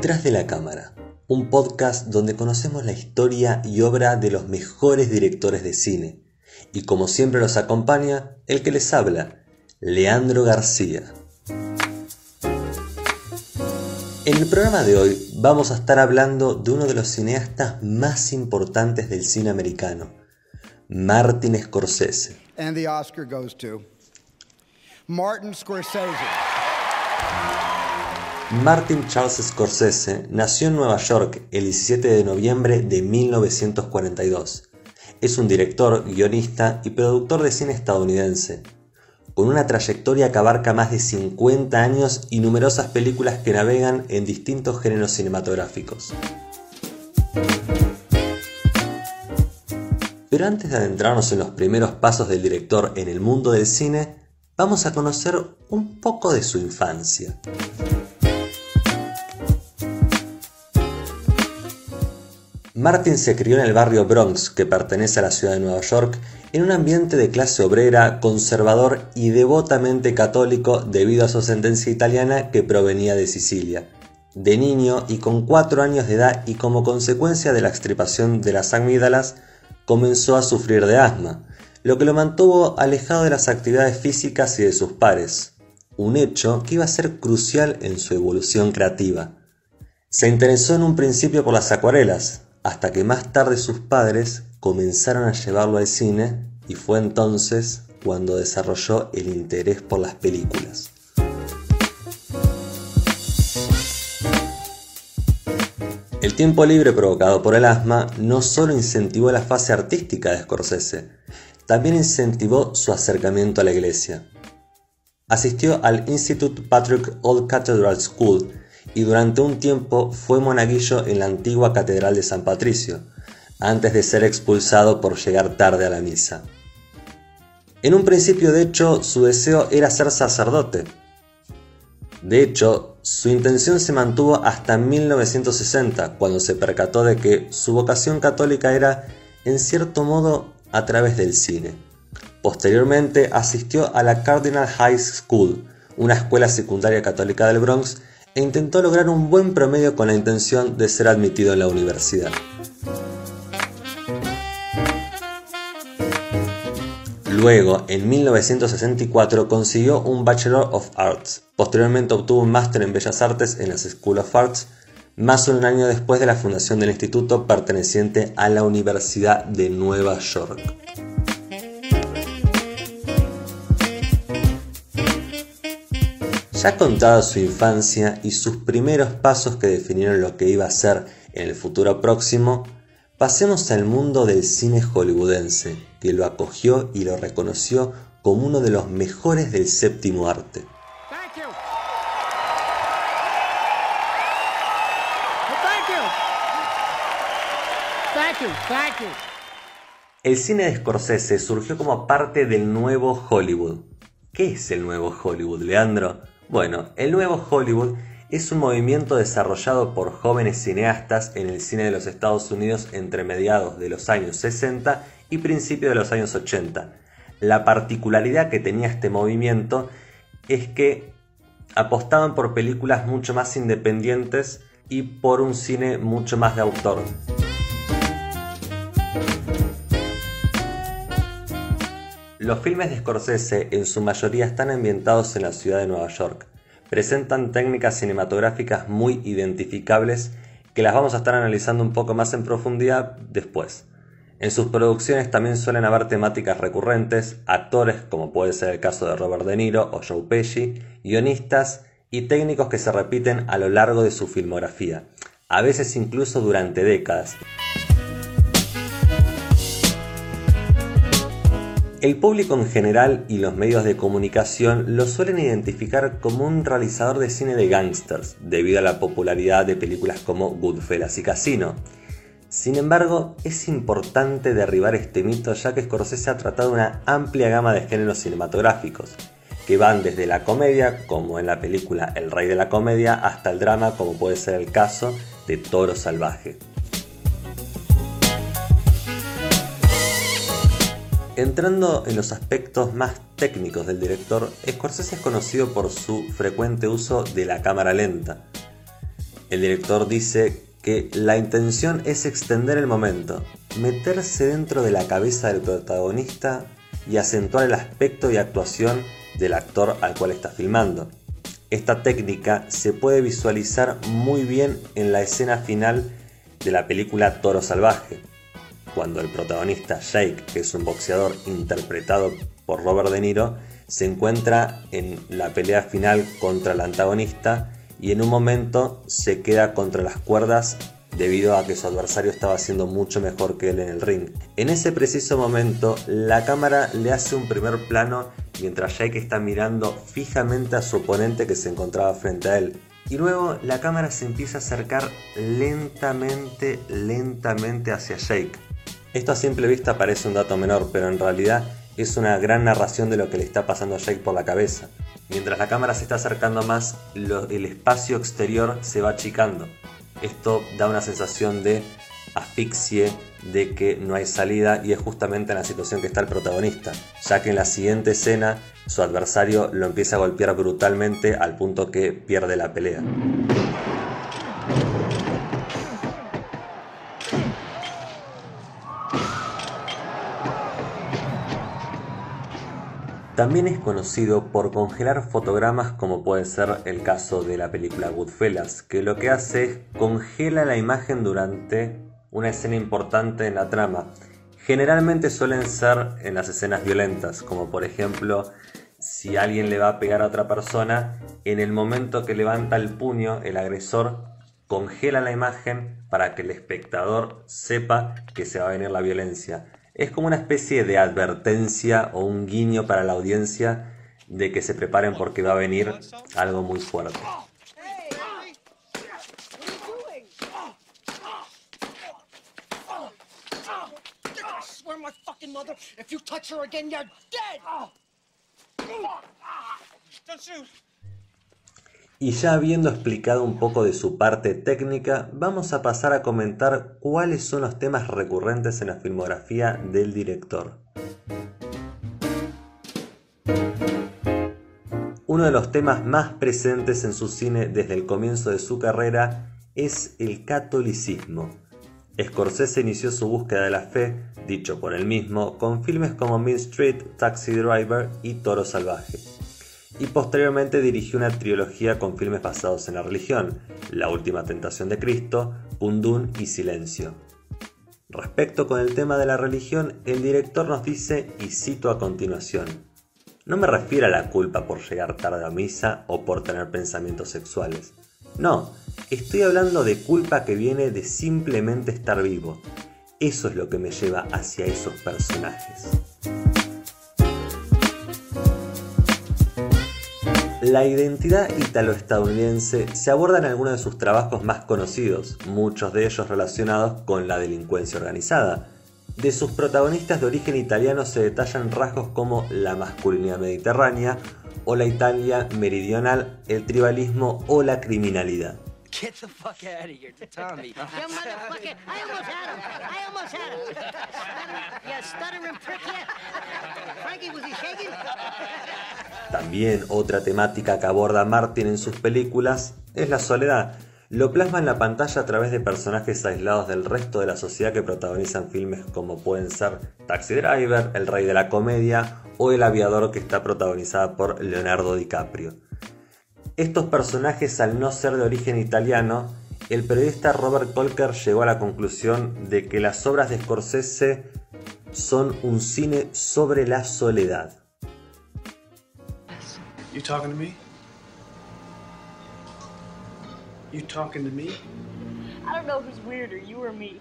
Detrás de la cámara, un podcast donde conocemos la historia y obra de los mejores directores de cine. Y como siempre los acompaña, el que les habla, Leandro García. En el programa de hoy vamos a estar hablando de uno de los cineastas más importantes del cine americano, Martin Scorsese. And the Oscar goes to Martin Scorsese. Martin Charles Scorsese nació en Nueva York el 17 de noviembre de 1942. Es un director, guionista y productor de cine estadounidense, con una trayectoria que abarca más de 50 años y numerosas películas que navegan en distintos géneros cinematográficos. Pero antes de adentrarnos en los primeros pasos del director en el mundo del cine, vamos a conocer un poco de su infancia. Martin se crió en el barrio Bronx, que pertenece a la ciudad de Nueva York, en un ambiente de clase obrera, conservador y devotamente católico debido a su ascendencia italiana que provenía de Sicilia. De niño y con cuatro años de edad y como consecuencia de la extirpación de las amígdalas, comenzó a sufrir de asma, lo que lo mantuvo alejado de las actividades físicas y de sus pares, un hecho que iba a ser crucial en su evolución creativa. Se interesó en un principio por las acuarelas, hasta que más tarde sus padres comenzaron a llevarlo al cine y fue entonces cuando desarrolló el interés por las películas. El tiempo libre provocado por el asma no solo incentivó la fase artística de Scorsese, también incentivó su acercamiento a la iglesia. Asistió al Institute Patrick Old Cathedral School y durante un tiempo fue monaguillo en la antigua Catedral de San Patricio, antes de ser expulsado por llegar tarde a la misa. En un principio, de hecho, su deseo era ser sacerdote. De hecho, su intención se mantuvo hasta 1960, cuando se percató de que su vocación católica era, en cierto modo, a través del cine. Posteriormente asistió a la Cardinal High School, una escuela secundaria católica del Bronx, e intentó lograr un buen promedio con la intención de ser admitido en la universidad. Luego, en 1964, consiguió un Bachelor of Arts. Posteriormente obtuvo un máster en Bellas Artes en la School of Arts, más de un año después de la fundación del instituto perteneciente a la Universidad de Nueva York. Ya contada su infancia y sus primeros pasos que definieron lo que iba a ser en el futuro próximo, pasemos al mundo del cine hollywoodense, que lo acogió y lo reconoció como uno de los mejores del séptimo arte. El cine de Scorsese surgió como parte del nuevo Hollywood. ¿Qué es el nuevo Hollywood, Leandro? Bueno, el nuevo Hollywood es un movimiento desarrollado por jóvenes cineastas en el cine de los Estados Unidos entre mediados de los años 60 y principios de los años 80. La particularidad que tenía este movimiento es que apostaban por películas mucho más independientes y por un cine mucho más de autor. Los filmes de Scorsese en su mayoría están ambientados en la ciudad de Nueva York. Presentan técnicas cinematográficas muy identificables que las vamos a estar analizando un poco más en profundidad después. En sus producciones también suelen haber temáticas recurrentes, actores como puede ser el caso de Robert De Niro o Joe Pesci, guionistas y técnicos que se repiten a lo largo de su filmografía, a veces incluso durante décadas. El público en general y los medios de comunicación lo suelen identificar como un realizador de cine de gangsters, debido a la popularidad de películas como Goodfellas y Casino. Sin embargo, es importante derribar este mito ya que Scorsese ha tratado una amplia gama de géneros cinematográficos, que van desde la comedia, como en la película El Rey de la Comedia, hasta el drama, como puede ser el caso de Toro Salvaje. Entrando en los aspectos más técnicos del director, Scorsese es conocido por su frecuente uso de la cámara lenta. El director dice que la intención es extender el momento, meterse dentro de la cabeza del protagonista y acentuar el aspecto y actuación del actor al cual está filmando. Esta técnica se puede visualizar muy bien en la escena final de la película Toro Salvaje, cuando el protagonista Jake, que es un boxeador interpretado por Robert De Niro, se encuentra en la pelea final contra el antagonista y en un momento se queda contra las cuerdas debido a que su adversario estaba haciendo mucho mejor que él en el ring. En ese preciso momento, la cámara le hace un primer plano mientras Jake está mirando fijamente a su oponente que se encontraba frente a él. Y luego la cámara se empieza a acercar lentamente, lentamente hacia Jake. Esto a simple vista parece un dato menor, pero en realidad es una gran narración de lo que le está pasando a Jake por la cabeza. Mientras la cámara se está acercando más, el espacio exterior se va achicando. Esto da una sensación de asfixie, de que no hay salida y es justamente en la situación que está el protagonista, ya que en la siguiente escena su adversario lo empieza a golpear brutalmente al punto que pierde la pelea. También es conocido por congelar fotogramas como puede ser el caso de la película Goodfellas, que lo que hace es congela la imagen durante una escena importante en la trama. Generalmente suelen ser en las escenas violentas, como por ejemplo si alguien le va a pegar a otra persona, en el momento que levanta el puño el agresor congela la imagen para que el espectador sepa que se va a venir la violencia es como una especie de advertencia o un guiño para la audiencia de que se preparen porque va a venir algo muy fuerte. Y ya habiendo explicado un poco de su parte técnica, vamos a pasar a comentar cuáles son los temas recurrentes en la filmografía del director. Uno de los temas más presentes en su cine desde el comienzo de su carrera es el catolicismo. Scorsese inició su búsqueda de la fe, dicho por él mismo, con filmes como Mean Street, Taxi Driver y Toro Salvaje y posteriormente dirigió una trilogía con filmes basados en la religión, La Última Tentación de Cristo, Pundún y Silencio. Respecto con el tema de la religión, el director nos dice, y cito a continuación, no me refiero a la culpa por llegar tarde a misa o por tener pensamientos sexuales. No, estoy hablando de culpa que viene de simplemente estar vivo. Eso es lo que me lleva hacia esos personajes. La identidad italo-estadounidense se aborda en algunos de sus trabajos más conocidos, muchos de ellos relacionados con la delincuencia organizada. De sus protagonistas de origen italiano se detallan rasgos como la masculinidad mediterránea o la Italia meridional, el tribalismo o la criminalidad. Get the fuck out of here, Tommy. you motherfucker! I almost had him. I almost had him. You stuttering prick, Frankie, was he shaking? También otra temática que aborda Martin en sus películas es la soledad. Lo plasma en la pantalla a través de personajes aislados del resto de la sociedad que protagonizan filmes como pueden ser Taxi Driver, El Rey de la Comedia o El Aviador que está protagonizada por Leonardo DiCaprio. Estos personajes al no ser de origen italiano, el periodista Robert Colker llegó a la conclusión de que las obras de Scorsese son un cine sobre la soledad. You talking to me? You talking to me? I don't know who's weirder, you or me.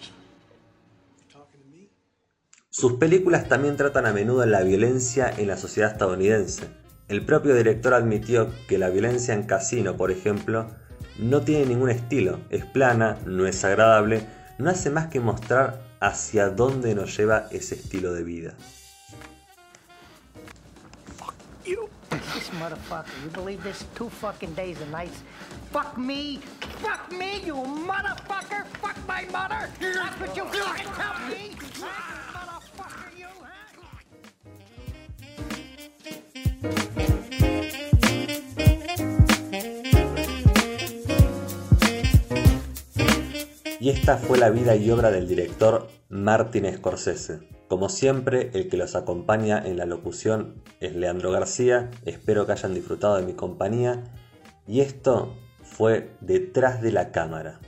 Sus películas también tratan a menudo la violencia en la sociedad estadounidense. El propio director admitió que la violencia en casino, por ejemplo, no tiene ningún estilo, es plana, no es agradable, no hace más que mostrar hacia dónde nos lleva ese estilo de vida. Fuck you motherfucker! Fuck my mother! You me! Esta fue la vida y obra del director Martin Scorsese. Como siempre, el que los acompaña en la locución es Leandro García. Espero que hayan disfrutado de mi compañía. Y esto fue detrás de la cámara.